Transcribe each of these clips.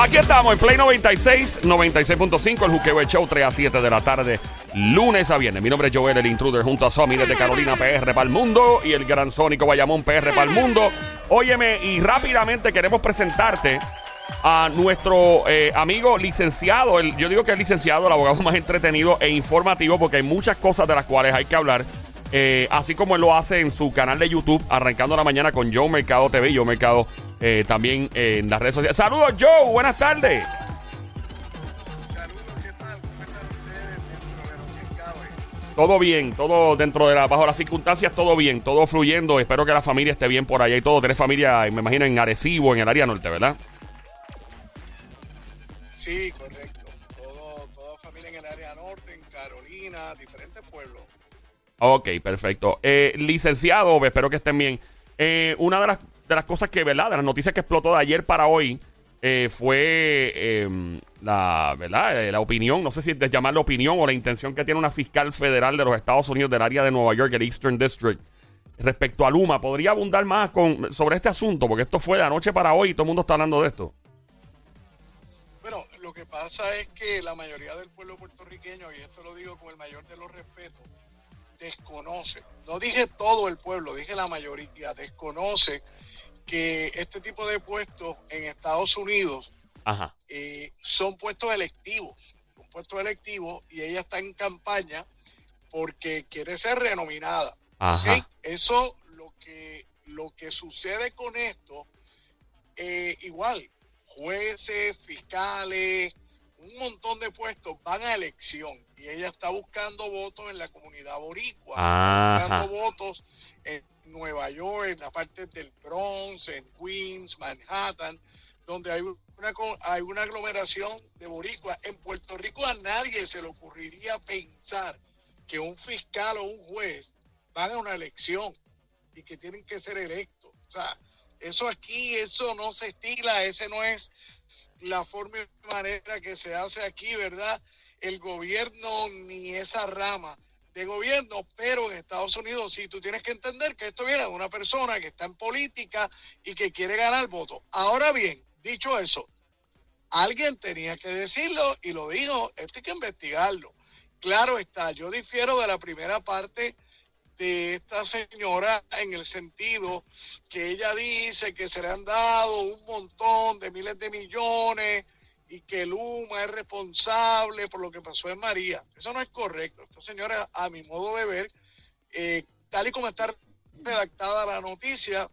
Aquí estamos en Play 96, 96.5, el Juqueo Show, 3 a 7 de la tarde, lunes a viernes. Mi nombre es Joel, el intruder, junto a Somi desde Carolina PR para el mundo y el gran Sónico Bayamón PR para el mundo. Óyeme, y rápidamente queremos presentarte a nuestro eh, amigo licenciado. Yo digo que es licenciado, el abogado más entretenido e informativo, porque hay muchas cosas de las cuales hay que hablar. Eh, así como él lo hace en su canal de YouTube, arrancando la mañana con Joe Mercado TV, Joe Mercado eh, también en las redes sociales. Saludos, Joe, buenas tardes. Saludos, ¿qué tal? ¿Cómo están ustedes dentro de lo que cabe? Todo bien, todo dentro de la, bajo las circunstancias, todo bien, todo fluyendo. Espero que la familia esté bien por allá y todo. Tenés familia, me imagino, en Arecibo, en el área norte, ¿verdad? Sí, correcto. Todo, toda familia en el área norte, en Carolina, diferentes. Ok, perfecto. Eh, licenciado, espero que estén bien. Eh, una de las, de las cosas que, ¿verdad? De las noticias que explotó de ayer para hoy eh, fue eh, la, ¿verdad? Eh, la opinión, no sé si de llamarla opinión o la intención que tiene una fiscal federal de los Estados Unidos del área de Nueva York, el Eastern District, respecto a Luma. ¿Podría abundar más con, sobre este asunto? Porque esto fue de anoche para hoy y todo el mundo está hablando de esto. Bueno, lo que pasa es que la mayoría del pueblo puertorriqueño, y esto lo digo con el mayor de los respetos, desconoce, no dije todo el pueblo, dije la mayoría, desconoce que este tipo de puestos en Estados Unidos Ajá. eh, son puestos electivos, son puestos electivos y ella está en campaña porque quiere ser renominada. Eso lo que lo que sucede con esto, eh, igual, jueces, fiscales, un montón de puestos van a elección y ella está buscando votos en la comunidad boricua, Ajá. buscando votos en Nueva York, en la parte del Bronx, en Queens, Manhattan, donde hay una, hay una aglomeración de boricuas. En Puerto Rico a nadie se le ocurriría pensar que un fiscal o un juez van a una elección y que tienen que ser electos. O sea, eso aquí, eso no se estila, ese no es la forma y manera que se hace aquí, ¿verdad? El gobierno ni esa rama de gobierno, pero en Estados Unidos sí, tú tienes que entender que esto viene de una persona que está en política y que quiere ganar votos. Ahora bien, dicho eso, alguien tenía que decirlo y lo dijo, esto hay que investigarlo. Claro está, yo difiero de la primera parte de esta señora en el sentido que ella dice que se le han dado un montón de miles de millones y que Luma es responsable por lo que pasó en María. Eso no es correcto. Esta señora, a mi modo de ver, eh, tal y como está redactada la noticia,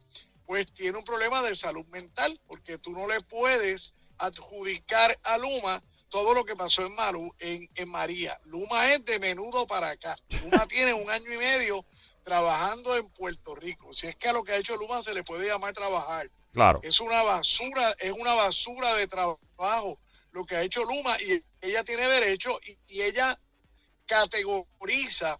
pues tiene un problema de salud mental, porque tú no le puedes adjudicar a Luma todo lo que pasó en, Maru, en, en María. Luma es de menudo para acá. Luma tiene un año y medio trabajando en Puerto Rico. Si es que a lo que ha hecho Luma se le puede llamar trabajar. Claro. Es una basura, es una basura de trabajo lo que ha hecho Luma y ella tiene derecho y, y ella categoriza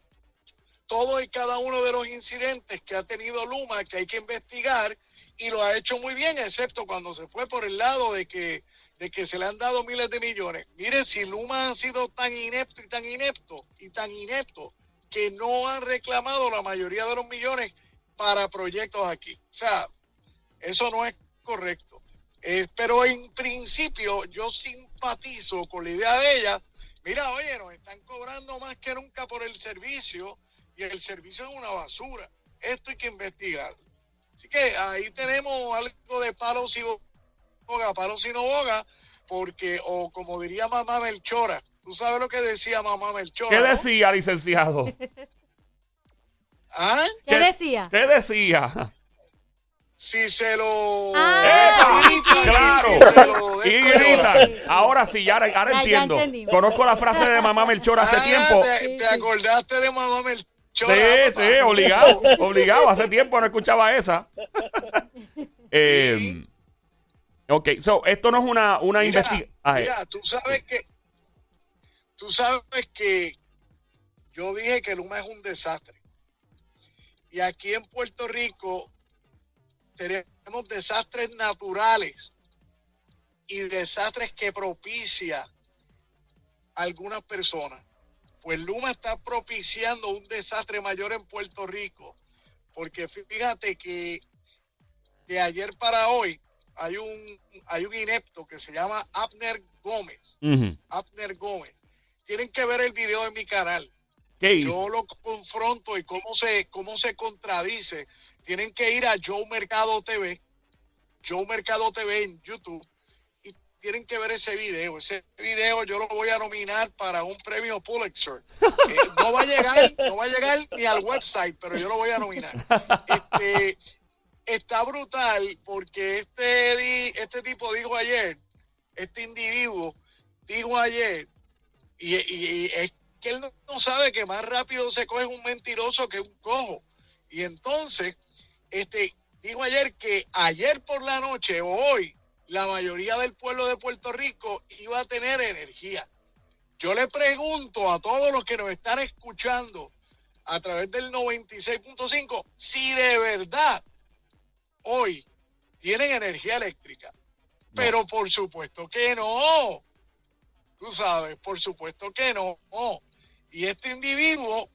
todo y cada uno de los incidentes que ha tenido Luma que hay que investigar y lo ha hecho muy bien, excepto cuando se fue por el lado de que, de que se le han dado miles de millones. Mire, si Luma ha sido tan inepto y tan inepto y tan inepto que no han reclamado la mayoría de los millones para proyectos aquí. O sea, eso no es correcto. Eh, pero en principio yo simpatizo con la idea de ella. Mira, oye, nos están cobrando más que nunca por el servicio y el servicio es una basura. Esto hay que investigar. Así que ahí tenemos algo de palos y boga, palos y no boga, porque, o como diría mamá Melchora, tú sabes lo que decía mamá Melchora. ¿Qué decía, licenciado? ¿Ah? ¿Qué decía? ¿Qué decía? Si se lo... Ah, ¡Epa! sí, sí, sí, ¡Claro! Si se lo- Y. Ahora sí, ya, ahora Ya, entiendo. Conozco la frase de mamá Melchor hace Ah, tiempo. Te, Sí, te sí. acordaste de mamá Melchora. Sí, papá? sí, obligado, obligado. Hace tiempo no escuchaba esa. Eh, ok, so, esto no es una, una investigación. Mira, tú sabes que tú sabes que yo dije que Luma es un desastre. Y aquí en Puerto Rico tenemos desastres naturales y desastres que propicia algunas personas. Pues Luma está propiciando un desastre mayor en Puerto Rico, porque fíjate que de ayer para hoy hay un, hay un inepto que se llama Abner Gómez. Abner Gómez. Tienen que ver el video de mi canal. Yo lo confronto y cómo se, cómo se contradice. Tienen que ir a Joe Mercado TV, Joe Mercado TV en YouTube y tienen que ver ese video. Ese video yo lo voy a nominar para un premio Pulitzer. Eh, no va a llegar, no va a llegar ni al website, pero yo lo voy a nominar. Este, está brutal porque este, di- este tipo dijo ayer, este individuo dijo ayer, y, y- y es que él no, no sabe que más rápido se coge un mentiroso que un cojo. Y entonces, este, dijo ayer que ayer por la noche o hoy, la mayoría del pueblo de Puerto Rico iba a tener energía. Yo le pregunto a todos los que nos están escuchando a través del 96.5 si de verdad hoy tienen energía eléctrica. Pero por supuesto que no. Tú sabes, por supuesto que no. Y este individuo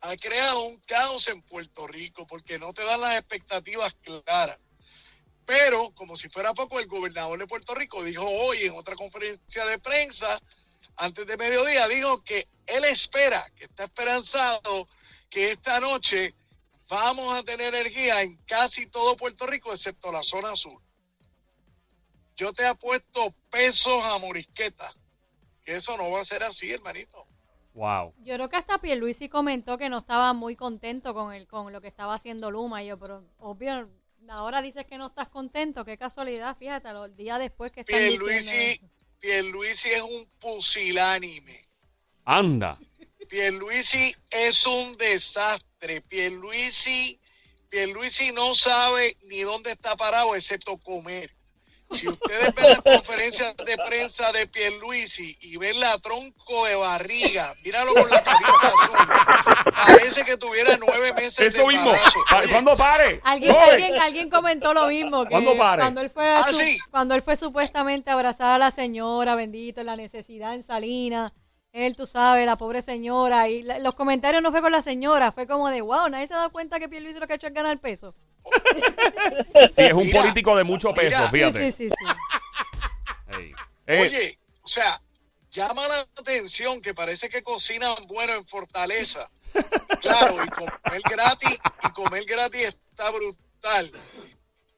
ha creado un caos en Puerto Rico porque no te dan las expectativas claras. Pero, como si fuera poco, el gobernador de Puerto Rico dijo hoy en otra conferencia de prensa, antes de mediodía, dijo que él espera, que está esperanzado, que esta noche vamos a tener energía en casi todo Puerto Rico, excepto la zona sur. Yo te apuesto pesos a Morisqueta, que eso no va a ser así, hermanito. Wow. Yo creo que hasta Pierluisi comentó que no estaba muy contento con el, con lo que estaba haciendo Luma. Y yo, pero obvio, ahora dices que no estás contento. Qué casualidad, fíjate, el día después que están diciendo Pierluisi, eso. Pierluisi es un pusilánime. Anda. Pierluisi es un desastre. Pierluisi, Pierluisi no sabe ni dónde está parado, excepto comer. Si ustedes ven las conferencias de prensa de Pierluisi y ven la tronco de barriga, míralo con la camisa azul, parece que tuviera nueve meses Eso de mismo. Oye, ¿Cuándo pare? Alguien, alguien, alguien comentó lo mismo que ¿Cuándo pare? cuando él fue Ah, su- sí. cuando él fue supuestamente a abrazar a la señora, bendito, en la necesidad en Salinas, él, tú sabes, la pobre señora, y la- los comentarios no fue con la señora, fue como de, wow, nadie se da cuenta que Pierluisi lo que ha hecho es ganar peso. Sí, es un Mira, político de mucho peso, mira. Sí, fíjate. sí, sí, sí. Ey. Eh, Oye, o sea, llama la atención que parece que cocinan bueno en Fortaleza. Claro, y comer gratis, y comer gratis está brutal.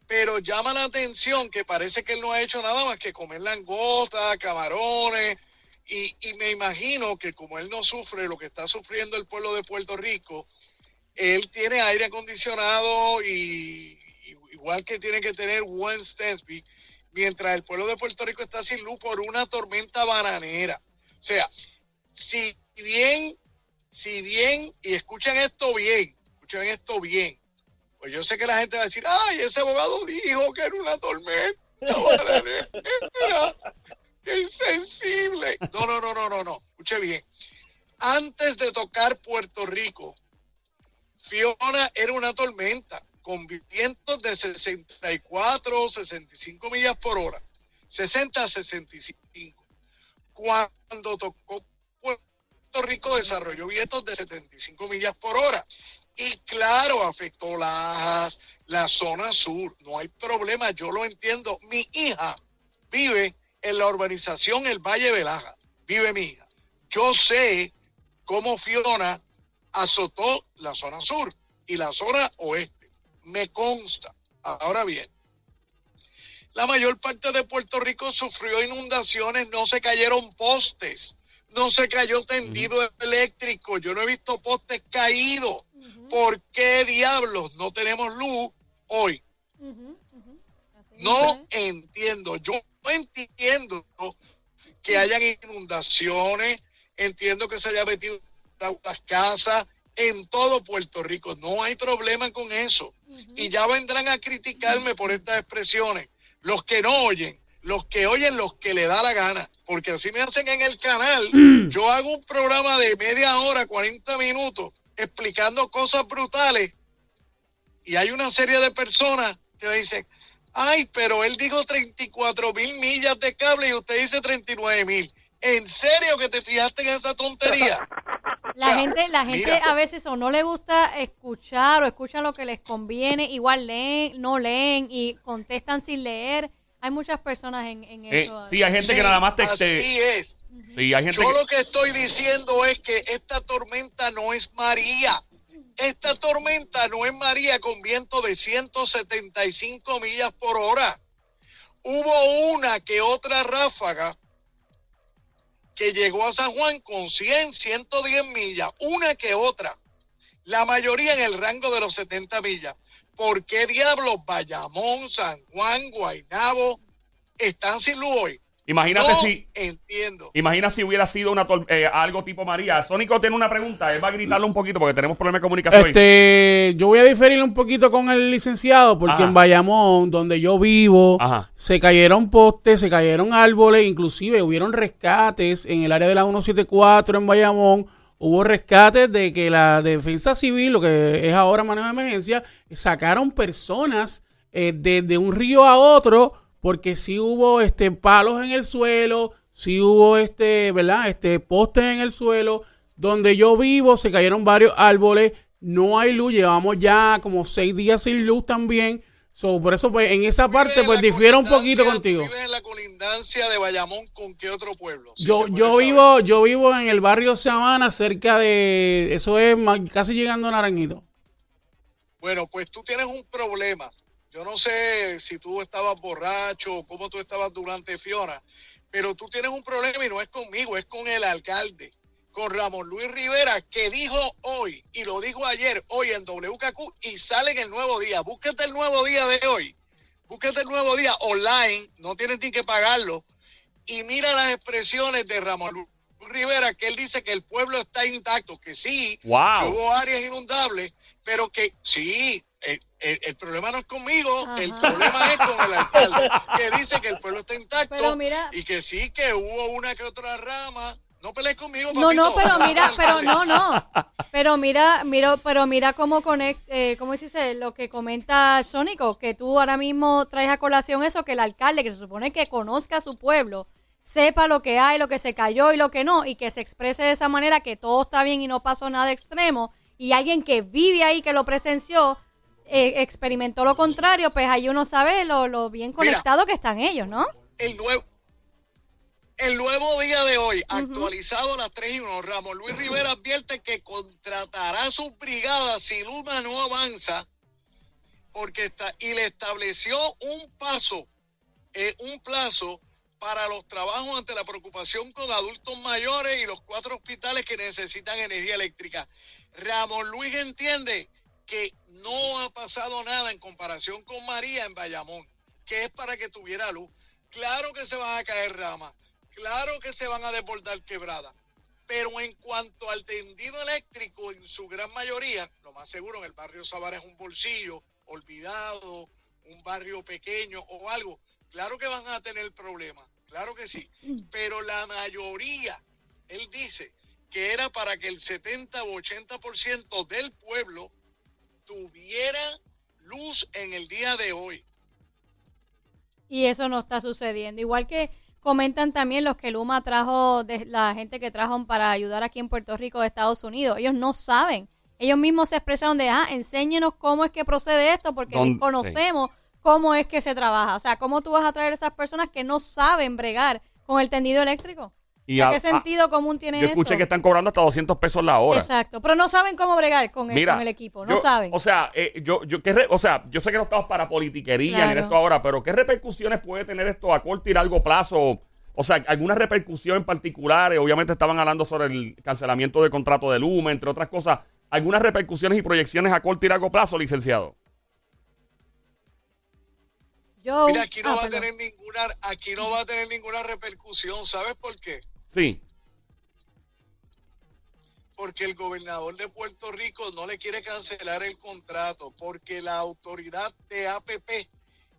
Pero llama la atención que parece que él no ha hecho nada más que comer langosta, camarones, y, y me imagino que como él no sufre lo que está sufriendo el pueblo de Puerto Rico, él tiene aire acondicionado y, igual que tiene que tener Gwen Stensby, mientras el pueblo de Puerto Rico está sin luz por una tormenta bananera. O sea, si bien, si bien, y escuchen esto bien, escuchen esto bien, pues yo sé que la gente va a decir, ay, ese abogado dijo que era una tormenta bananera, qué insensible. No, no, no, no, no, no, escuche bien. Antes de tocar Puerto Rico, Fiona era una tormenta con vientos de 64, 65 millas por hora, 60 a 65. Cuando tocó Puerto Rico desarrolló vientos de 75 millas por hora. Y claro, afectó la, la zona sur. No hay problema, yo lo entiendo. Mi hija vive en la urbanización El Valle Velaja. Vive mi hija. Yo sé cómo Fiona azotó la zona sur y la zona oeste. Me consta. Ahora bien, la mayor parte de Puerto Rico sufrió inundaciones, no se cayeron postes, no se cayó tendido eléctrico, yo no he visto postes caídos. ¿Por qué diablos no tenemos luz hoy? No entiendo. Yo entiendo que hayan inundaciones, entiendo que se haya metido casas en todo Puerto Rico. No hay problema con eso. Y ya vendrán a criticarme por estas expresiones. Los que no oyen, los que oyen, los que le da la gana. Porque así me hacen en el canal. Yo hago un programa de media hora, 40 minutos, explicando cosas brutales. Y hay una serie de personas que me dicen, ay, pero él dijo 34 mil millas de cable y usted dice 39 mil. ¿En serio que te fijaste en esa tontería? La O sea, gente, la gente mira, a veces o no le gusta escuchar o escuchan lo que les conviene, igual leen, no leen y contestan sin leer. Hay muchas personas en, en Eh, eso. sí, hay gente que nada más te... Así te- es. sí, hay gente Yo que... lo que estoy diciendo es que esta tormenta no es María. Esta tormenta no es María con viento de 175 millas por hora. Hubo una que otra ráfaga que llegó a San Juan con 100, 110 millas. Una que otra. La mayoría en el rango de los 70 millas. ¿Por qué diablos Bayamón, San Juan, Guaynabo están sin luz hoy? Imagínate no si... entiendo. Imagina si hubiera sido una tor- eh, algo tipo María. Sónico tiene una pregunta. Él va a gritarle un poquito porque tenemos problemas de comunicación. Este, yo voy a diferir un poquito con el licenciado porque Ajá. en Bayamón, donde yo vivo, Ajá. se cayeron postes, se cayeron árboles, inclusive hubieron rescates en el área de la 174 en Bayamón. Hubo rescates de que la defensa civil, lo que es ahora manejo de emergencia, sacaron personas eh, desde un río a otro porque sí hubo este palos en el suelo, sí hubo este, ¿verdad? Este postes en el suelo. Donde yo vivo se cayeron varios árboles, no hay luz, llevamos ya como seis días sin luz también. So, por eso pues en esa parte pues difiero un poquito contigo. Vives en la colindancia de Bayamón con qué otro pueblo? Si Yo, yo saber. vivo, yo vivo en el barrio Sabana, cerca de, eso es casi llegando a Naranjito. Bueno, pues tú tienes un problema. Yo no sé si tú estabas borracho o cómo tú estabas durante Fiona, pero tú tienes un problema y no es conmigo, es con el alcalde, con Ramón Luis Rivera, que dijo hoy y lo dijo ayer, hoy en WKQ y sale en el nuevo día. Búsquete el nuevo día de hoy. Búsquete el nuevo día online, no tienes ni que pagarlo. Y mira las expresiones de Ramón Luis Rivera, que él dice que el pueblo está intacto, que sí, que hubo áreas inundables, pero que sí, el, el- el problema no es conmigo, Ajá. el problema es con el alcalde, que dice que el pueblo está intacto mira- y que sí, que hubo una que otra rama. No pelees conmigo, No, no, papito. pero mira, pero no, no. Pero mira, mira, pero mira cómo conect, eh, cómo dice lo que comenta Sónico, que tú ahora mismo traes a colación eso, que el alcalde, que se supone que conozca a su pueblo, sepa lo que hay, lo que se cayó y lo que no, y que se exprese de esa manera que todo está bien y no pasó nada extremo, y alguien que vive ahí, que lo presenció, eh, experimentó lo contrario, pues ahí uno sabe lo, lo bien conectado que están ellos, ¿no? el nuevo el nuevo día de hoy, actualizado a las 3 y 1, Ramón Luis Rivera advierte que contratará sus brigadas si Luma no avanza porque está y le estableció un paso, eh, un plazo para los trabajos ante la preocupación con adultos mayores y los cuatro hospitales que necesitan energía eléctrica. Ramón Luis entiende que no ha pasado nada en comparación con María en Bayamón, que es para que tuviera luz. Claro que se van a caer ramas, claro que se van a desbordar quebradas, pero en cuanto al tendido eléctrico, en su gran mayoría, lo más seguro en el barrio Sabana es un bolsillo olvidado, un barrio pequeño o algo, claro que van a tener problemas, claro que sí, pero la mayoría, él dice que era para que el 70 o 80% del pueblo tuviera luz en el día de hoy. Y eso no está sucediendo. Igual que comentan también los que Luma trajo, de la gente que trajo para ayudar aquí en Puerto Rico de Estados Unidos. Ellos no saben. Ellos mismos se expresaron de, ah, enséñenos cómo es que procede esto, porque Don- desconocemos cómo es que se trabaja. O sea, ¿cómo tú vas a traer a esas personas que no saben bregar con el tendido eléctrico? Y a- ¿Qué a- sentido común tiene Yo escuché eso? que están cobrando hasta 200 pesos la hora. Exacto, pero no saben cómo bregar con el, Mira, con el equipo, no yo- saben. O sea, eh, yo, yo, ¿qué re- o sea, yo sé que no estamos para politiquería ni Claro. en esto ahora, pero ¿qué repercusiones puede tener esto a corto y largo plazo? O sea, alguna repercusión en particular. Eh, Obviamente estaban hablando sobre el cancelamiento del contrato de Luma, entre otras cosas. ¿Algunas repercusiones y proyecciones a corto y largo plazo, licenciado? Yo, Mira, aquí no ah, va a tener ninguna, aquí no va a tener ninguna repercusión, ¿sabes por qué? Sí. Porque el gobernador de Puerto Rico no le quiere cancelar el contrato, porque la autoridad de APP,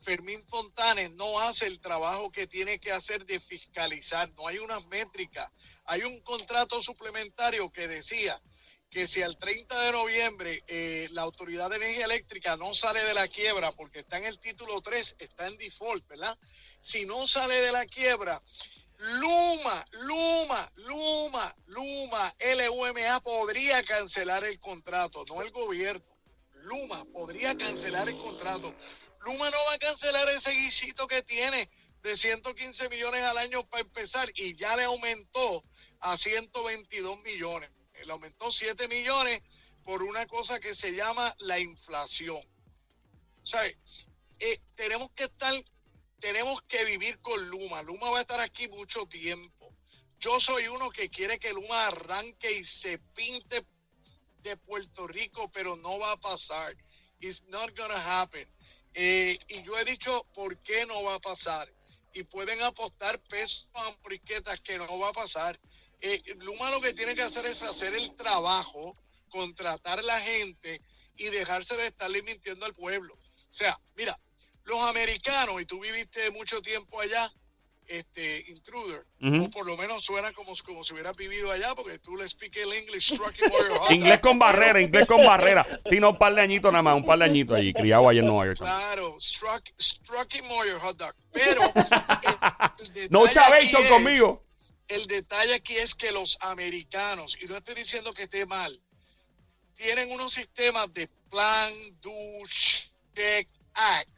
Fermín Fontanes, no hace el trabajo que tiene que hacer de fiscalizar, no hay unas métricas. Hay un contrato suplementario que decía que si al 30 de noviembre eh, la Autoridad de Energía Eléctrica no sale de la quiebra, porque está en el título 3, está en default, ¿verdad? Si no sale de la quiebra, Luma, Luma, Luma, Luma, LUMA podría cancelar el contrato, no el gobierno. Luma podría cancelar el contrato. Luma no va a cancelar ese guisito que tiene de 115 millones al año para empezar y ya le aumentó a 122 millones. Le aumentó 7 millones por una cosa que se llama la inflación. Sea, eh, tenemos que estar, tenemos que vivir con Luma. Luma va a estar aquí mucho tiempo. Yo soy uno que quiere que Luma arranque y se pinte de Puerto Rico, pero no va a pasar. It's not gonna happen. Eh, y yo he dicho por qué no va a pasar. Y pueden apostar pesos a briquetas que no va a pasar. Eh, Luma lo que tiene que hacer es hacer el trabajo, contratar la gente y dejarse de estarle mintiendo al pueblo. O sea, mira, los americanos, y tú viviste mucho tiempo allá, este intruder, o por lo menos suena como, como si hubieras vivido allá, porque tú le speak el English. Inglés con barrera, inglés con barrera. Sí, no, un par de añitos nada más, un par de añitos allí, criado allá en Nueva York. Claro, struck, struck him hot dog. Pero el, el No chavation conmigo. El detalle aquí es que los americanos, y no estoy diciendo que esté mal, tienen unos sistemas de plan, do, check, act,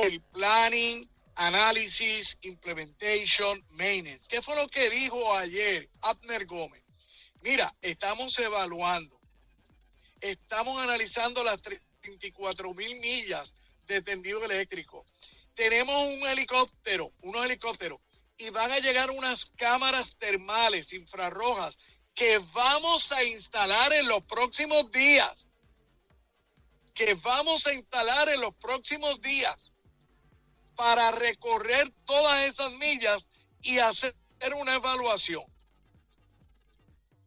el planning, análisis, implementation, maintenance. ¿Qué fue lo que dijo ayer Abner Gómez? Mira, estamos evaluando, estamos analizando las 34 mil millas de tendido eléctrico. Tenemos un helicóptero, unos helicópteros, y van a llegar unas cámaras termales infrarrojas que vamos a instalar en los próximos días. Que vamos a instalar en los próximos días para recorrer todas esas millas y hacer una evaluación.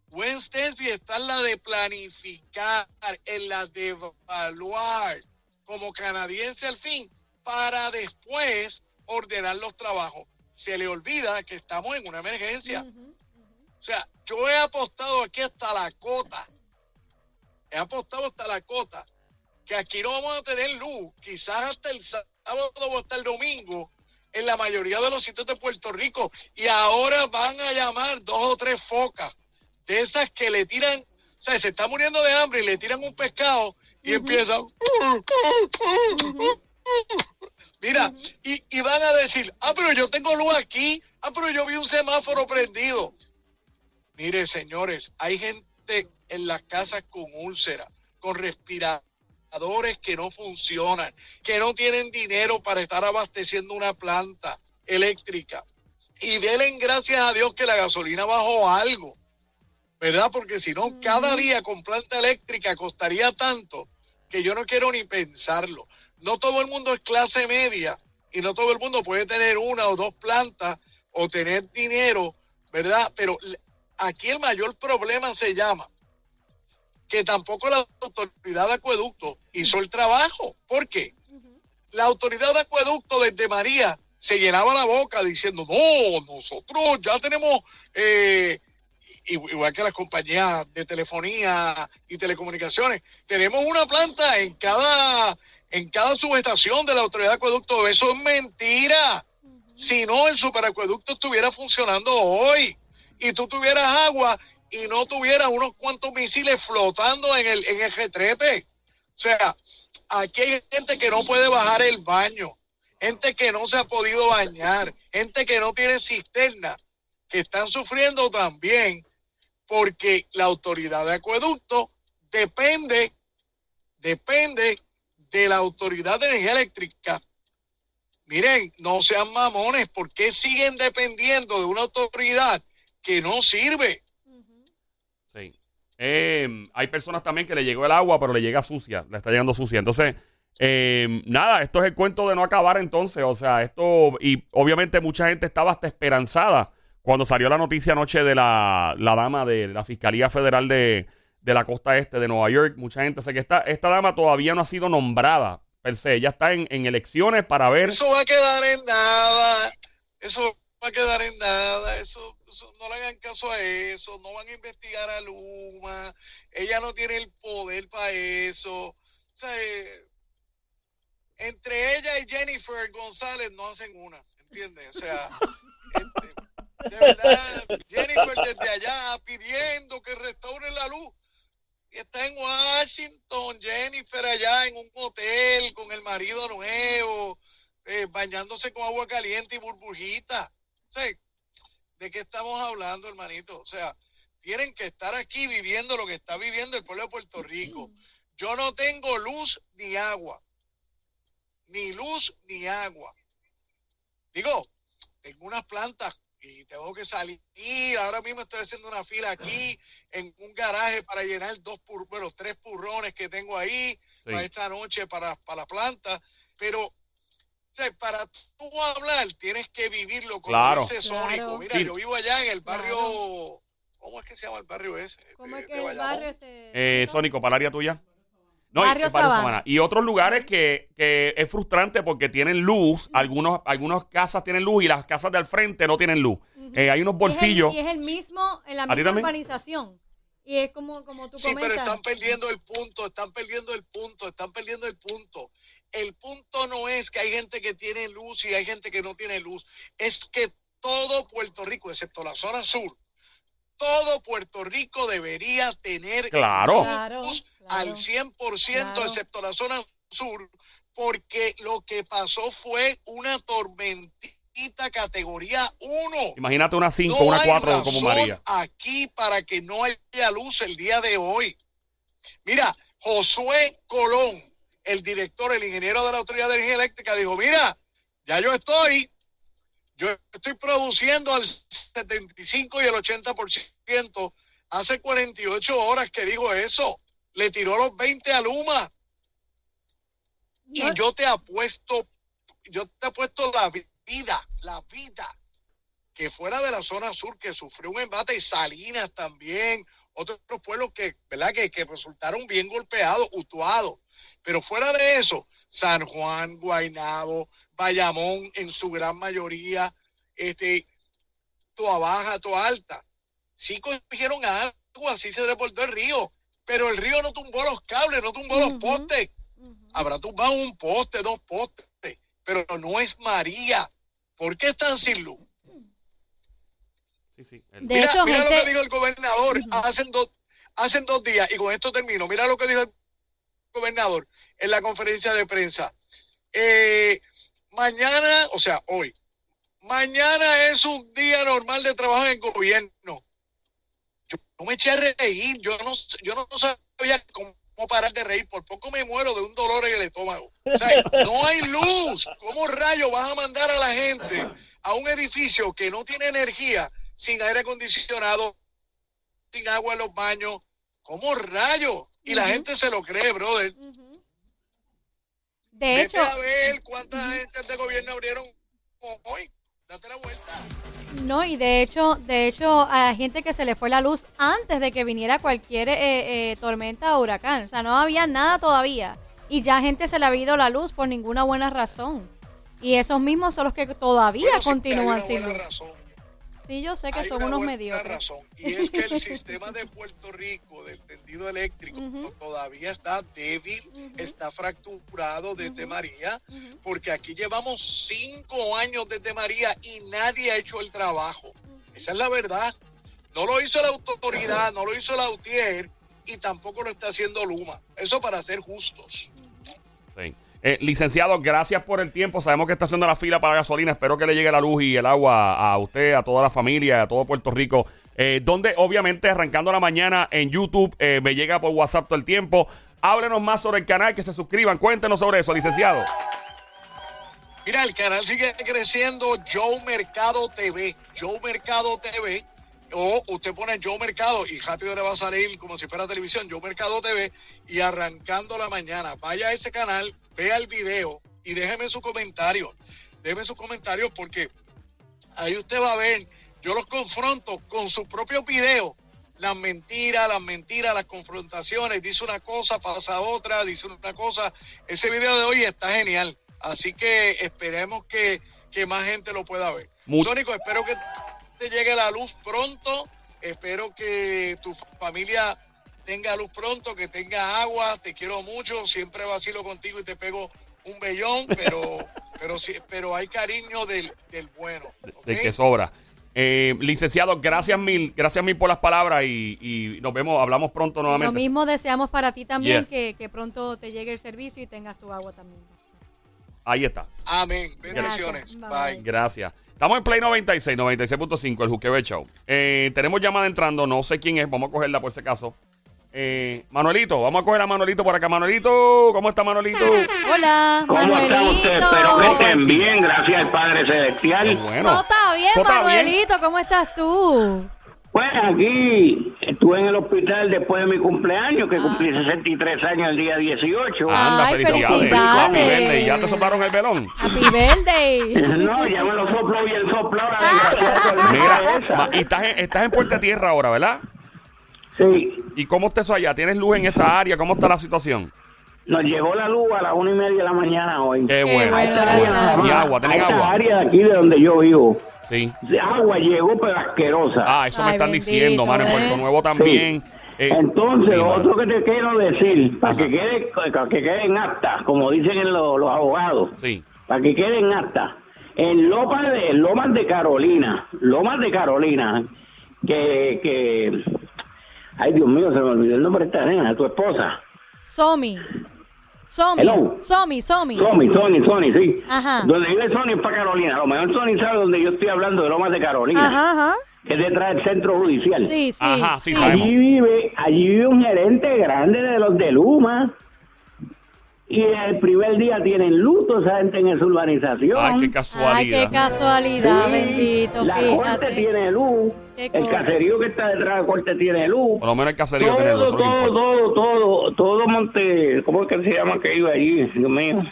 Gwen Stensby está en la de planificar, en la de evaluar como canadiense al fin, para después ordenar los trabajos. Se le olvida que estamos en una emergencia. O sea, yo he apostado aquí hasta la cota. He apostado hasta la cota. Que aquí no vamos a tener luz. Quizás hasta el sábado o hasta el domingo en la mayoría de los sitios de Puerto Rico. Y ahora van a llamar dos o tres focas. De esas que le tiran, o sea, se está muriendo de hambre y le tiran un pescado y empiezan. Mira, y, y van a decir, ah, pero yo tengo luz aquí, ah, pero yo vi un semáforo prendido. Mire, señores, hay gente en las casas con úlceras, con respiradores que no funcionan, que no tienen dinero para estar abasteciendo una planta eléctrica. Y denle gracias a Dios que la gasolina bajó algo, ¿verdad? Porque si no, cada día con planta eléctrica costaría tanto que yo no quiero ni pensarlo. No todo el mundo es clase media y no todo el mundo puede tener una o dos plantas o tener dinero, ¿verdad? Pero aquí el mayor problema se llama que tampoco la autoridad de acueducto hizo el trabajo. ¿Por qué? La autoridad de acueducto desde María se llenaba la boca diciendo, no, nosotros ya tenemos, eh, igual que las compañías de telefonía y telecomunicaciones, tenemos una planta en cada, en cada subestación de la autoridad de acueducto. Eso es mentira. Si no, el superacueducto estuviera funcionando hoy y tú tuvieras agua y no tuvieras unos cuantos misiles flotando en el, en el retrete. O sea, aquí hay gente que no puede bajar el baño, gente que no se ha podido bañar, gente que no tiene cisterna, que están sufriendo también porque la autoridad de acueducto depende, depende de la autoridad de energía eléctrica. Miren, no sean mamones, ¿por qué siguen dependiendo de una autoridad que no sirve? Eh, hay personas también que le llegó el agua, pero le llega sucia, le está llegando sucia. Entonces, eh, nada, esto es el cuento de no acabar entonces. O sea, esto, y obviamente mucha gente estaba hasta esperanzada cuando salió la noticia anoche de la, la dama de la Fiscalía Federal de, de la costa este de Nueva York. Mucha gente, o sea que esta, esta dama todavía no ha sido nombrada per se. Ella está en, en elecciones para ver. Eso va a quedar en nada. Eso va a quedar en nada. Eso, no le hagan caso a eso. No van a investigar a Luma. Ella no tiene el poder para eso. O sea, eh, entre ella y Jennifer González no hacen una. ¿Entiendes? O sea, este, De verdad, Jennifer desde allá pidiendo que restauren la luz. Y está en Washington, Jennifer allá en un hotel con el marido nuevo, eh, bañándose con agua caliente y burbujita. ¿De qué estamos hablando, hermanito? O sea, tienen que estar aquí viviendo lo que está viviendo el pueblo de Puerto Rico. Yo no tengo luz ni agua. Ni luz ni agua. Digo, tengo unas plantas y tengo que salir. Ahora mismo estoy haciendo una fila aquí en un garaje para llenar dos pur bueno, tres purrones que tengo ahí Sí. para esta noche para, para la planta. Pero, sea, para tú hablar, tienes que vivirlo como Claro. dice Sónico. Claro. Mira, Sí. yo vivo allá en el barrio. Claro. ¿Cómo es que se llama el barrio ese? ¿Cómo De- es que el barrio este? Eh, Sónico, para el área tuya. No, Barrio barrio Sabana. Y otros lugares que, que es frustrante porque tienen luz. Algunos, algunas casas tienen luz y las casas de al frente no tienen luz. Eh, hay unos bolsillos. Y es, el, y es el mismo en la ¿A ti misma también? urbanización. Y es como, como tú Sí, pero comentas. están perdiendo el punto, están perdiendo el punto, están perdiendo el punto. El punto no es que hay gente que tiene luz y hay gente que no tiene luz. Es que todo Puerto Rico, excepto la zona sur, todo Puerto Rico debería tener Claro. Luz claro. al 100%, Claro. excepto la zona sur, porque lo que pasó fue una tormentita categoría 1. Imagínate una 5, No una hay 4 como María. Aquí para que no haya luz el día de hoy. Mira, Josué Colón, el director, el ingeniero de la Autoridad de Energía Eléctrica, dijo, mira, ya yo estoy, yo estoy produciendo al 75 y el 80%. Hace 48 horas que dijo eso. Le tiró los 20 a Luma. Y yo te apuesto, yo te apuesto la vida, la vida, que fuera de la zona sur que sufrió un embate y Salinas también, otros pueblos que, ¿verdad? Que, que resultaron bien golpeados, utuados. Pero fuera de eso, San Juan, Guaynabo, Bayamón en su gran mayoría, este, Toa Baja, Toa Alta, sí cogieron agua, sí se desbordó el río, pero el río no tumbó los cables, no tumbó los Ujú. postes Ujú. habrá tumbado un poste, dos postes, pero no es María. ¿Por qué están sin luz? Sí, sí. El- De mira hecho, mira lo gente- que dijo el gobernador Ujú. hacen, dos, hacen dos días, y con esto termino. Mira lo que dijo el gobernador en la conferencia de prensa. Eh, mañana, o sea, hoy, mañana es un día normal de trabajo en el gobierno. Yo no me eché a reír, yo no, yo no sabía cómo parar de reír, por poco me muero de un dolor en el estómago. No hay luz. ¿Cómo rayo vas a mandar a la gente a un edificio que no tiene energía, sin aire acondicionado, sin agua en los baños? ¿Cómo rayo? Y la gente se lo cree, brother. De Vete hecho, a ver cuántas agencias de gobierno abrieron hoy. Date la vuelta. no, y de hecho, de hecho, hay gente que se le fue la luz antes de que viniera cualquier eh, eh, tormenta o huracán. O sea, no había nada todavía. Y ya gente se le ha ido la luz por ninguna buena razón. Y esos mismos son los que todavía Bueno, continúan sin luz. razón. Sí, yo sé que Hay son una unos mediocres. razón. Y es que el sistema de Puerto Rico del tendido eléctrico todavía está débil, está fracturado desde. María, porque aquí llevamos cinco años desde María y nadie ha hecho el trabajo. Esa es la verdad. No lo hizo la autoridad, no lo hizo la UTIER y tampoco lo está haciendo Luma. Eso para ser justos. Sí. Eh, licenciado, gracias por el tiempo. Sabemos que está haciendo la fila para gasolina. Espero que le llegue la luz y el agua a usted, a toda la familia, a todo Puerto Rico. Eh, donde, obviamente, arrancando la mañana en YouTube, eh, me llega por WhatsApp todo el tiempo. Háblenos más sobre el canal, que se suscriban. Cuéntenos sobre eso, licenciado. Mira, el canal sigue creciendo, Joe Mercado TV, Joe Mercado TV, o usted pone Joe Mercado y rápido le va a salir como si fuera televisión, Joe Mercado TV, y arrancando la mañana, vaya a ese canal, vea el video y déjeme su comentario, déjeme su comentario porque ahí usted va a ver, yo los confronto con sus propios videos, las mentiras, las mentiras, las confrontaciones, dice una cosa, pasa otra, dice una cosa, ese video de hoy está genial. Así que esperemos que, que más gente lo pueda ver. Sónico, espero que te llegue la luz pronto. Espero que tu familia tenga luz pronto, que tenga agua. Te quiero mucho. Siempre vacilo contigo y te pego un bellón, pero, pero, sí, pero hay cariño del, del bueno. ¿ok? Del que sobra. Eh, licenciado, gracias mil, gracias mil por las palabras y, y nos vemos, hablamos pronto Lo nuevamente. mismo deseamos para ti también, Yes. que, que pronto te llegue el servicio y tengas tu agua también. Ahí está. Amén. Bendiciones. Gracias. Bye. Gracias. Estamos en Play 96, 96.5, el Juqueo Show. Eh, tenemos llamada entrando, no sé quién es, vamos a cogerla por si acaso. Eh, Manuelito, vamos a coger a Manuelito por acá. Manuelito, ¿cómo está Manuelito? Hola, ¿Cómo están Manuelito. ustedes? Espero que estén bien, gracias al Padre Celestial. bueno. No, está bien, ¿Todo está bien? Manuelito, ¿cómo estás tú? Pues aquí estuve en el hospital después de mi cumpleaños, que cumplí 63 años el día 18. Anda, Ay, felicidades. felicidades. Happy birthday. ¿Ya te soplaron el velón? Happy birthday. No, ya me lo sopló bien soplado la Ah. desgraciada Mira, y estás en, estás en Puerta Tierra ahora, ¿verdad? Sí, ¿Y cómo está eso allá? ¿Tienes luz en esa área? ¿Cómo está la situación? nos llegó la luz a las una y media de la mañana hoy. Qué Qué bueno. bueno, Y agua, ¿tienen a esta agua? área de aquí de donde yo vivo. Sí. De agua llegó, pero asquerosa. Ah, eso me están bendito, diciendo, mano. En ¿eh? Puerto Nuevo también. Eh, Entonces, otro que te quiero decir, para que quede, para que quede en acta, como dicen en lo- los abogados, Sí. para que quede en acta, en Lomas de, Lomas de Carolina, Lomas de Carolina, que, que, ay Dios mío, se me olvidó el nombre de esta nena, tu esposa, Somi. Somi. Hello. Somi, Somi. Sony, Sony, Sony, sí. Ajá. Donde vive Sony es para Carolina, a lo mejor Sony sabe donde yo estoy hablando de Lomas de Carolina, Ajá, ajá. que es detrás del centro judicial. Sí, sí. Ajá, sí, sabemos. Allí vive, allí vive un gerente grande de los de Luma. Y el primer día tienen luto esa gente en esa urbanización. Ay, qué Ay, casualidad. qué casualidad, Sí, bendito, La corte fíjate. tiene luz. El caserío que está detrás de la corte tiene luz. Por lo menos el caserío todo, tiene luz, todo, importa. todo, todo, todo Monte, ¿cómo es que se llama que iba allí? Dios mío.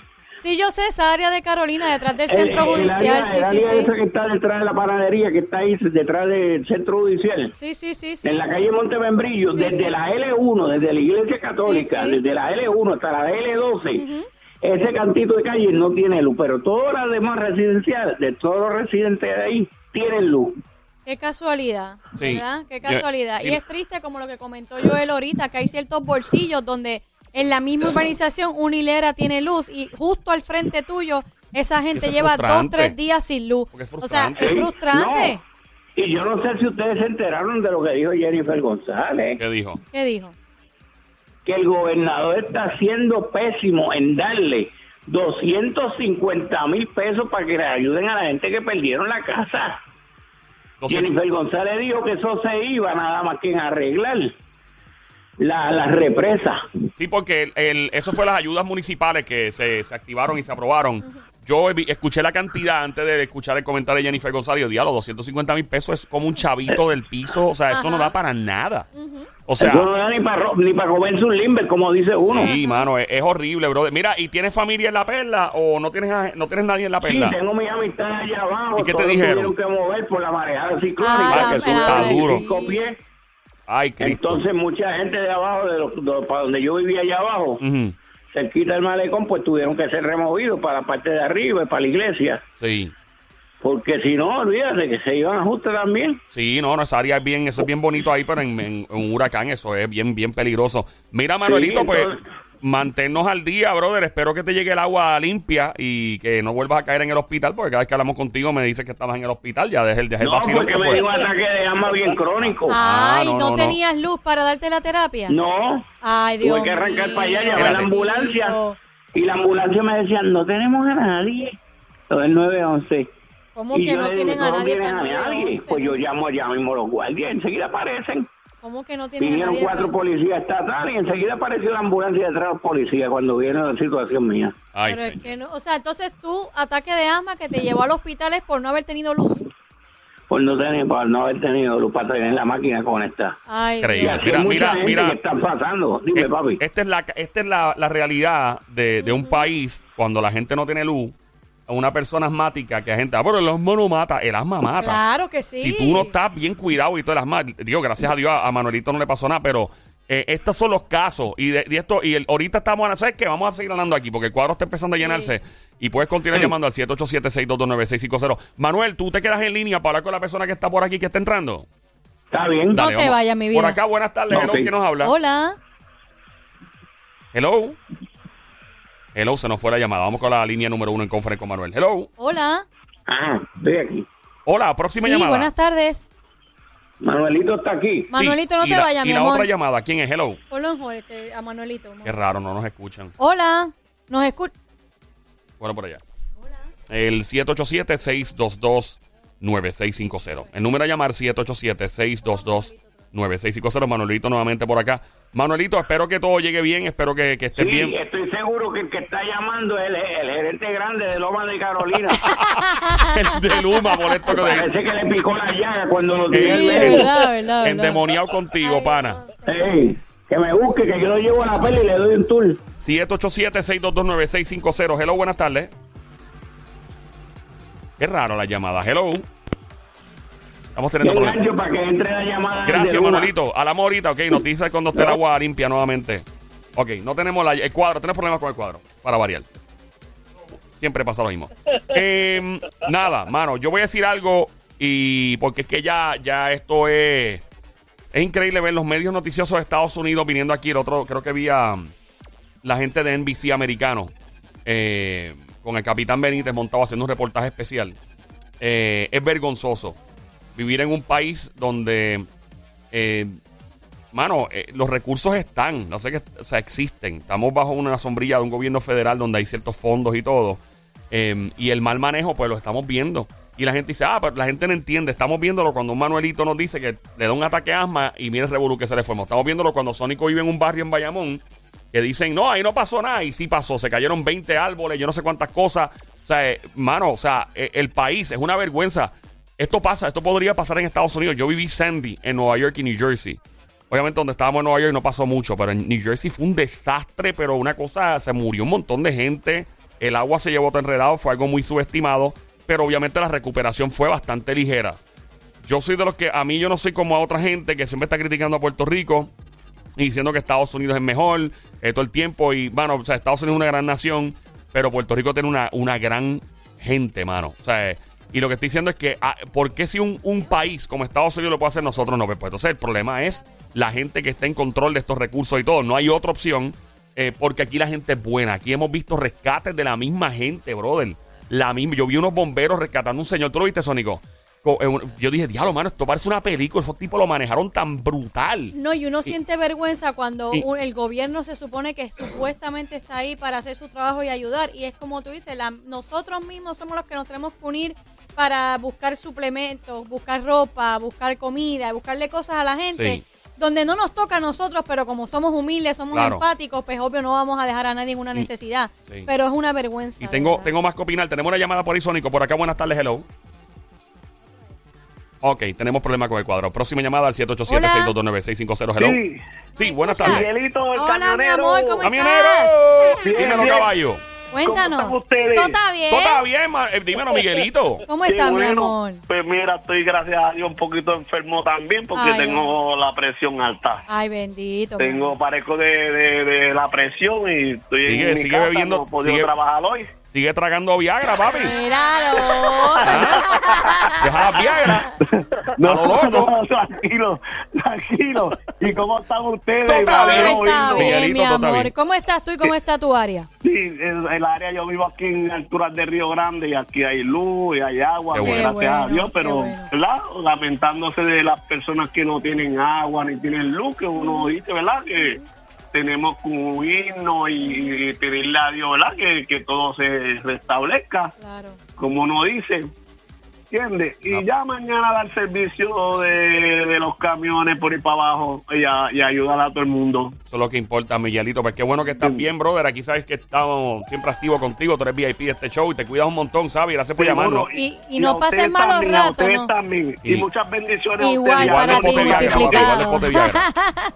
Sí, yo sé, esa área de Carolina, detrás del El- centro el judicial. área- Sí, el sí, área sí. esa que está detrás de la panadería, que está ahí detrás del centro judicial. Sí, sí, sí, sí. En la calle Montebembrillo, Sí, desde sí. la L1, desde la Iglesia Católica, Sí, sí. desde la L1 hasta la L12, ese cantito de calle no tiene luz, pero todas las demás residenciales, de todos los residentes de ahí, tienen luz. Qué casualidad, Sí. ¿verdad? Qué Yo- casualidad. sí. Y es triste, como lo que comentó Joel ahorita, que hay ciertos bolsillos donde en la misma urbanización una hilera tiene luz y justo al frente tuyo esa gente es lleva dos, tres días sin luz. Porque es o sea, es frustrante. no. Y yo no sé si ustedes se enteraron de lo que dijo Jennifer González, ¿Qué dijo? ¿Qué dijo? que el gobernador está siendo pésimo en darle 250 mil pesos para que le ayuden a la gente que perdieron la casa. Jennifer González dijo que eso se iba nada más que en arreglar la, la represa. Sí, porque el, el- eso fue las ayudas municipales que se, se activaron y se aprobaron. Yo escuché la cantidad antes de escuchar el comentario de Jennifer González. Diablo, 250 mil pesos es como un chavito del piso. O sea, eso no da para nada. O sea, eso no da ni para ni para comerse un limber, como dice uno. sí, mano, es, es horrible, brother. Mira, ¿y tienes familia en la perla o no tienes, a- no tienes nadie en la Sí, perla? tengo mis amistades allá abajo. ¿Y qué te dijeron? tuvieron que mover por la mareada ciclónica. Ah, que eso está duro. sí. Ay. Entonces, mucha gente de abajo, de, los- de- para donde yo vivía allá abajo, Ujú, cerquita del malecón, pues tuvieron que ser removidos para la parte de arriba y para la iglesia. Sí. Porque si no, olvídate que se iban a ajuste también. Sí, no, no, esa área es bien, eso es bien bonito ahí, pero en, en- en un huracán eso es bien, bien peligroso. Mira, Manuelito, Sí, pues manténnos al día, brother. Espero que te llegue el agua limpia y que no vuelvas a caer en el hospital, porque cada vez que hablamos contigo me dices que estabas en el hospital. Ya dejé el, dejé el No, vacío. porque que me dio un ataque de asma bien crónico. Ah, Ay, no, no, no, no. tenías luz para darte la terapia? No, Ay, Dios tuve que arrancar mío. para allá, llamar a la ambulancia. Y la ambulancia me decía, no tenemos a nadie. Todo el 911. ¿Cómo Y que no digo, tienen a "¿Cómo nadie tienen para a nadie? 911? Pues yo llamo allá mismo los guardias, enseguida aparecen. ¿Cómo que no tienen a Vinieron nadie cuatro policías estatales y enseguida apareció la ambulancia detrás de los policías cuando vieron la situación mía. Ay, Pero es que no, o sea, entonces tú, ataque de asma que te llevó al hospital es por no haber tenido luz. Por no tener, por no haber tenido luz para tener la máquina conectada. Ay, Increíble. Mira, mira, mira. que está pasando. Dime, Eh, papi. Esta es la, esta es la, la realidad de, de un país cuando la gente no tiene luz. Una persona asmática que la gente, ah, pero el asma no mata, el asma mata. Claro que sí. Si tú no estás bien cuidado y todo el asma, digo, gracias a Dios a, a Manuelito no le pasó nada, pero eh, estos son los casos. Y de, de esto, y el- ahorita estamos, ¿sabes qué? Vamos a seguir hablando aquí porque el cuadro está empezando a llenarse. Y puedes continuar llamando al 787-622-9650. Manuel, tú te quedas en línea para hablar con la persona que está por aquí que está entrando. Está bien. No te vayas, mi vida. Por acá, buenas tardes. Hello, Ok. ¿quién nos habla? Hola. Hello. Hello, se nos fue la llamada. Vamos con la línea número uno en conferencia con Manuel. Hello. Hola. Ajá, estoy aquí. Hola, próxima Sí, llamada. buenas tardes. Manuelito está aquí. Sí, Manuelito, no y te la- vayas, Y mi la amor. otra llamada, ¿quién es? Hello. Ponlo en hold, este, a Manuelito. Qué raro, no nos escuchan. Hola, nos escucha. Bueno, por allá. El 787-622-9650. El número a llamar 787-622-9650. Manuelito nuevamente por acá. Manuelito, espero que todo llegue bien, espero que, que estés Sí, bien. estoy seguro que el que está llamando es el, el gerente grande de Loma de Carolina. El de Luma, molesto que Parece que le picó la llaga cuando lo tiré Sí, en medio. verdad, verdad, verdad. endemoniado contigo, Ay, pana. Ey, que me busque, que yo lo llevo a la peli y le doy un tour. 787-622-9650. Hello, buenas tardes. Qué raro la llamada. Hello. Estamos teniendo problemas. gancho para que entre la llamada. Gracias. Manuelito. A la morita, ok. Nos dice cuando esté el agua limpia nuevamente. Ok, no tenemos la- el cuadro. Tenemos problemas con el cuadro. Para variar. Siempre pasa lo mismo. Em, nada, mano. Yo voy a decir algo. Y porque es que ya, ya esto es. Es increíble ver los medios noticiosos de Estados Unidos viniendo aquí. El otro, creo que vi a um, la gente de NBC americano. eh, con el capitán Benítez montado haciendo un reportaje especial. Eh, es vergonzoso vivir en un país donde, eh, mano, eh, los recursos están, no sé qué, o sea, existen. Estamos bajo una sombrilla de un gobierno federal donde hay ciertos fondos y todo. eh, y el mal manejo, pues lo estamos viendo. Y la gente dice, ah, pero la gente no entiende. Estamos viéndolo cuando un Manuelito nos dice que le da un ataque a asma y mira el revolú que se le formó. Estamos viéndolo cuando Sónico vive en un barrio en Bayamón que dicen, no, ahí no pasó nada. Y sí pasó, se cayeron 20 árboles, yo no sé cuántas cosas. O sea, eh, mano, o sea, eh, el país es una vergüenza. Esto pasa, esto podría pasar en Estados Unidos. Yo viví Sandy en Nueva York y New Jersey. Obviamente donde estábamos en Nueva York no pasó mucho, pero en New Jersey fue un desastre, pero una cosa, se murió un montón de gente, el agua se llevó todo enredado, fue algo muy subestimado, pero obviamente la recuperación fue bastante ligera. Yo soy de los que, a mí yo no soy como a otra gente que siempre está criticando a Puerto Rico y diciendo que Estados Unidos es mejor eh, todo el tiempo. Y, bueno, o sea, Estados Unidos es una gran nación, pero Puerto Rico tiene una, una gran gente, mano. O sea, y lo que estoy diciendo es que, ah, ¿por qué si un, un país como Estados Unidos lo puede hacer, nosotros no? Pues entonces el problema es la gente que está en control de estos recursos y todo. No hay otra opción, eh, porque aquí la gente es buena. Aquí hemos visto rescates de la misma gente, brother. La misma. Yo vi unos bomberos rescatando a un señor. ¿Tú lo viste, Sónico? Co- eh, Yo dije, diablo, mano, esto parece una película. Esos tipos lo manejaron tan brutal. No, y uno siente vergüenza cuando y- un- el gobierno se supone que supuestamente está ahí para hacer su trabajo y ayudar. Y es como tú dices, la- nosotros mismos somos los que nos tenemos que unir para buscar suplementos, buscar ropa, buscar comida, buscarle cosas a la gente. Sí. Donde no nos toca a nosotros, pero como somos humildes, somos Claro. empáticos, pues obvio no vamos a dejar a nadie en una necesidad. Sí. Pero es una vergüenza. Y tengo, verdad. tengo más que opinar. Tenemos una llamada por ahí, Sónico. Por acá, buenas tardes, hello. Ok, tenemos problema con el cuadro. Próxima llamada al 787-622-9650. Hello. Sí, Sí, buenas tardes. Miguelito, el Hola, mi camionero. amor, ¿cómo ¡Camionero! Bien, Dímelo, bien. caballo. Cuéntanos. ¿Cómo están ustedes? ¿Todo está bien? ¿Todo está bien? ma- eh, dímelo, Miguelito. ¿Cómo Qué estás, mi bueno. amor? Pues mira, estoy gracias a Dios un poquito enfermo también porque Ay, tengo la presión alta. Ay, bendito. Tengo parezco de, de, de la presión y estoy Sigue, en mi sigue casa, bebiendo, no he podido sigue- trabajar hoy. Sigue tragando Viagra, papi. Míralo. Deja la Viagra. No, A lo loco. no, tranquilo, tranquilo. ¿Y cómo están ustedes? Todo está bien. alegro está oírlo. bien, Miguelito, mi amor. bien. ¿Cómo estás tú y cómo está tu área? Sí, el, el área, yo vivo aquí en alturas de Río Grande y aquí hay luz y hay agua, Qué pues, bueno. gracias a Dios, pero. ¿verdad? Lamentándose de las personas que no tienen agua ni tienen luz, que uno dice, ¿verdad? Que tenemos que unirnos y, y pedirle a Dios, ¿verdad? Que, que todo se restablezca, Claro. como uno dice. ¿Entiendes? Y ya mañana dar servicio de, de los camiones por ir para abajo y, a- y ayudar a todo el mundo. Eso es lo que importa, Miguelito. Pues qué bueno que estás bien, brother. Aquí sabes que estamos siempre activos contigo. Tú eres VIP de este show y te cuidas un montón, ¿sabes? Gracias por llamarnos. Seguro. Y- y no pases malos también, ratos, ¿no? también. Y- muchas bendiciones Igual a para de ti, Viagra, igual de Viagra.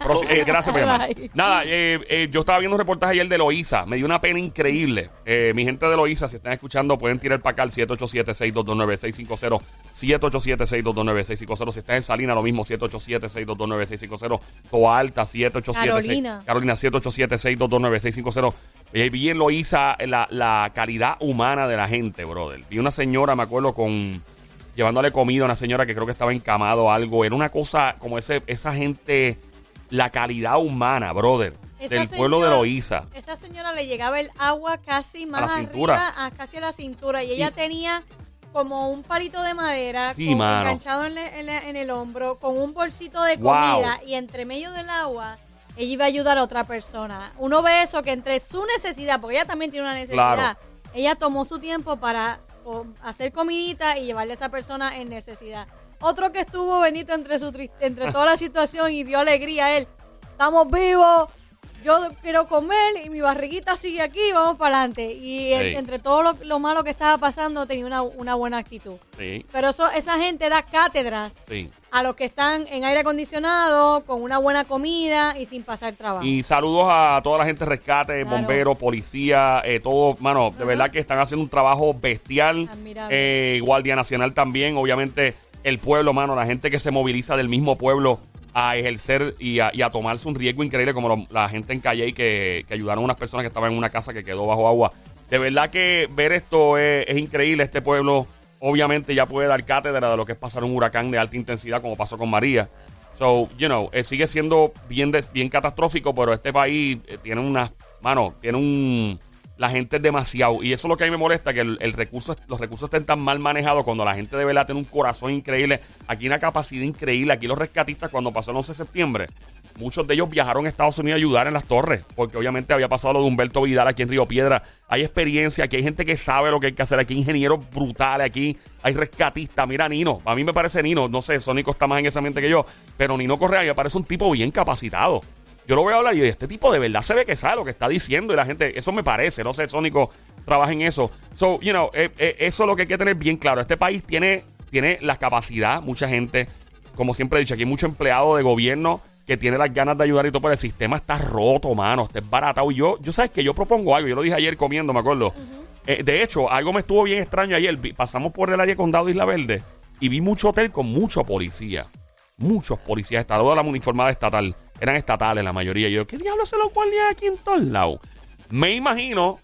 Pro- eh, gracias por llamar. Nada, eh, eh, yo estaba viendo un reportaje ayer de Loíza. Me dio una pena increíble. Eh, mi gente de Loíza, si están escuchando, pueden tirar para acá al 787-622-9650. 787-622-9650. Si estás en Salina, lo mismo, 787-622-9650. Toa Alta, 787 Carolina. Carolina, 787-622-9650. Eh, vi en Loíza la, la calidad humana de la gente, brother. Vi una señora, me acuerdo, con llevándole comida a una señora que creo que estaba encamado o algo. Era una cosa como ese, esa gente, la calidad humana, brother, Esa del pueblo de señora- Loíza. Esa señora le llegaba el agua casi más la arriba, cintura. a casi a la cintura. Y ella Y- tenía como un palito de madera Sí, con- mano. enganchado en, el hombro, con un bolsito de Wow. comida y entre medio del agua, ella iba a ayudar a otra persona. Uno ve eso que entre su necesidad, porque ella también tiene una necesidad, Claro. ella tomó su tiempo para o, hacer comidita y llevarle a esa persona en necesidad. Otro que estuvo bendito entre su entre toda la situación y dio alegría a él. Estamos vivos. Yo quiero comer y mi barriguita sigue aquí, vamos para adelante. Y Sí. entre todo lo, lo malo que estaba pasando, tenía una, una buena actitud. Sí, Pero eso, esa gente da cátedras sí. a los que están en aire acondicionado, con una buena comida y sin pasar trabajo. Y saludos a toda la gente de rescate, Claro. bomberos, policía, eh, todo, mano, de verdad que están haciendo un trabajo bestial. Admirable. Eh, Guardia Nacional también, obviamente el pueblo, mano, la gente que se moviliza del mismo pueblo a ejercer y a, tomarse un riesgo increíble como la gente en Calle que, ayudaron a unas personas que estaban en una casa que quedó bajo agua. De verdad que ver esto es, increíble. Este pueblo obviamente ya puede dar cátedra de lo que es pasar un huracán de alta intensidad como pasó con María. So, you know, eh, sigue siendo bien, des- bien catastrófico, pero este país eh, tiene una, mano, tiene un, la gente es demasiado. Y eso es lo que a mí me molesta, que el, el recurso, los recursos estén tan mal manejados cuando la gente de verdad tiene un corazón increíble. Aquí una capacidad increíble. Aquí los rescatistas cuando pasó el 11 de septiembre, muchos de ellos viajaron a Estados Unidos a ayudar en las torres, porque obviamente había pasado lo de Humberto Vidal aquí en Río Piedra. Hay experiencia, aquí hay gente que sabe lo que hay que hacer, aquí hay ingenieros brutales, aquí hay rescatistas. Mira Nino, a mí me parece Nino, no sé, Sónico está más en ese ambiente que yo, pero Nino Correa me parece un tipo bien capacitado. Yo lo voy a hablar y este tipo de verdad se ve que sabe lo que está diciendo y la gente, eso me parece, no sé, Sónico trabaja en eso. So, you know, eh, eh, eso es lo que hay que tener bien claro. Este país tiene, tiene la capacidad, mucha gente, como siempre he dicho, aquí hay mucho empleado de gobierno que tiene las ganas de ayudar y todo, pero el sistema está roto, mano, está baratado. Y yo, yo sabes que yo propongo algo, yo lo dije ayer comiendo, me acuerdo. Eh, de hecho, algo me estuvo bien extraño ayer. Pasamos por el área de condado de Isla Verde y vi mucho hotel con mucho policía. Muchos policías toda la uniformada estatal. Eran estatales la mayoría. Y yo, ¿qué diablos se los guardias aquí en todos lados? Me imagino,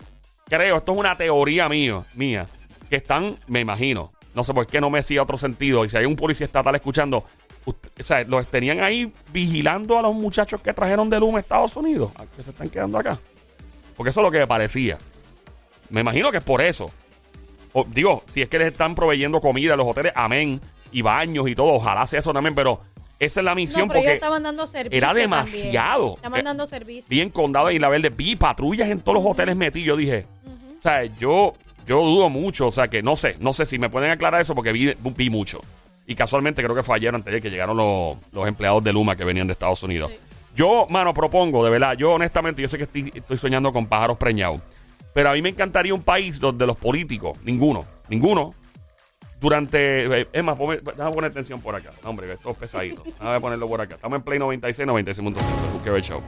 creo, esto es una teoría mía, mía, que están, me imagino, no sé por qué no me decía otro sentido. Y si hay un policía estatal escuchando, o sea, los tenían ahí vigilando a los muchachos que trajeron de Luma a Estados Unidos, que se están quedando acá. Porque eso es lo que me parecía. Me imagino que es por eso. O, digo, si es que les están proveyendo comida a los hoteles, amén, y baños y todo, ojalá sea eso también, pero esa es la no, misión pero ellos porque estaban dando servicio. era demasiado. Estaban Eh, dando servicio. vi en Condado de Isla Verde, vi patrullas en todos los hoteles metidos. Yo dije, o sea, yo, yo dudo mucho, o sea, que no sé, no sé si me pueden aclarar eso porque vi, vi mucho. Y casualmente creo que fue ayer antes de que llegaron los, los empleados de Luma que venían de Estados Unidos. Sí. Yo, mano, propongo, de verdad, yo honestamente, yo sé que estoy, estoy soñando con pájaros preñados. Pero a mí me encantaría un país donde los políticos, ninguno, ninguno, durante. eh, Es más, déjame poner atención por acá. No, hombre, esto es pesadito. Déjame ponerlo por acá. Estamos en Play 96, 96.5, el Juqueo Show.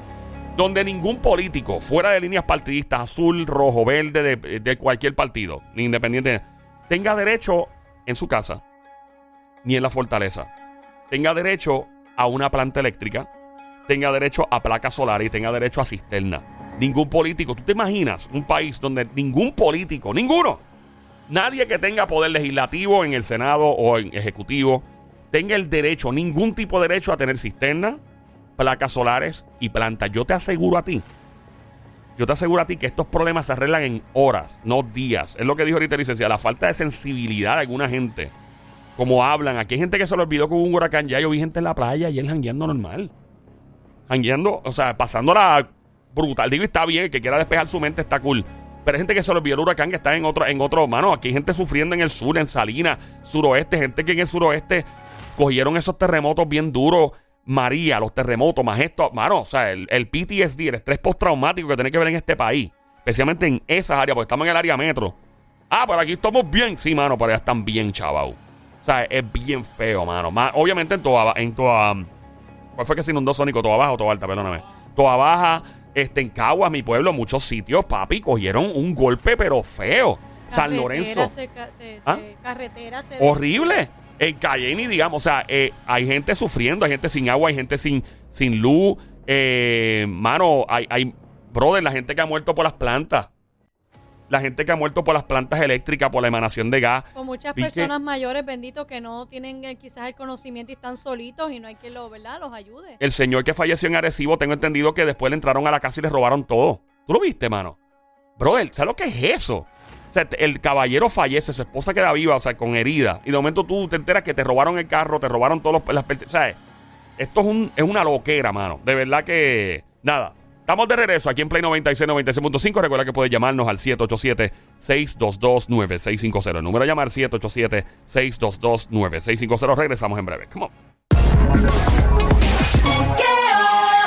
Donde ningún político, fuera de líneas partidistas, azul, rojo, verde, de, de cualquier partido, ni independiente, tenga derecho en su casa, ni en la fortaleza, tenga derecho a una planta eléctrica, tenga derecho a placas solares y tenga derecho a cisterna. Ningún político. ¿Tú te imaginas un país donde ningún político, ninguno, nadie que tenga poder legislativo en el Senado o en ejecutivo, tenga el derecho, ningún tipo de derecho a tener cisterna, placas solares y plantas? Yo te aseguro a ti, yo te aseguro a ti que estos problemas se arreglan en horas, no días. Es lo que dijo ahorita licenciada, la falta de sensibilidad de alguna gente. Como hablan, aquí hay gente que se le olvidó que hubo un huracán. Ya yo vi gente en la playa y él jangueando normal. Jangueando, o sea, pasándola brutal. Digo, está bien, el que quiera despejar su mente está cool. Pero hay gente que se le olvidó el huracán que está en otro, en otro, mano. Aquí hay gente sufriendo en el sur, en Salinas, suroeste, gente que en el suroeste cogieron esos terremotos bien duros. María, los terremotos, más esto, mano, o sea, el, el PTSD, el estrés postraumático que tiene que ver en este país, especialmente en esas áreas, porque estamos en el área metro. Ah, pero aquí estamos bien, sí, mano, pero allá están bien, chaval. O sea, es bien feo, mano. Más, obviamente en toda, en toda, ¿cuál fue que se inundó Sónico? Toda baja o toda alta, perdóname. Toda baja, este, en Caguas, mi pueblo, muchos sitios, papi, cogieron un golpe, pero feo. San Lorenzo. se se- ¿Ah? se- carretera se Horrible. En Cayenne, digamos, o sea, eh, hay gente sufriendo, hay gente sin agua, hay gente sin, sin luz. Eh, mano, hay, hay, brother, la gente que ha muerto por las plantas. La gente que ha muerto por las plantas eléctricas, por la emanación de gas. Con muchas Vi que- personas mayores, benditos, que no tienen eh, quizás el conocimiento y están solitos y no hay quien lo, ¿verdad? los ayude. El señor que falleció en Arecibo, tengo entendido que después le entraron a la casa y le robaron todo. ¿Tú lo viste, mano? Brother, ¿sabes lo que es eso? O sea, el caballero fallece, su esposa queda viva, o sea, con herida. Y de momento tú te enteras que te robaron el carro, te robaron todos los, las sea, esto es, un, es una loquera, mano. De verdad que. Nada. Estamos de regreso aquí en Play 96, 96.5. Recuerda que puedes llamarnos al 787-622-9650. El número a llamar 787-622-9650. Regresamos en breve. Come on.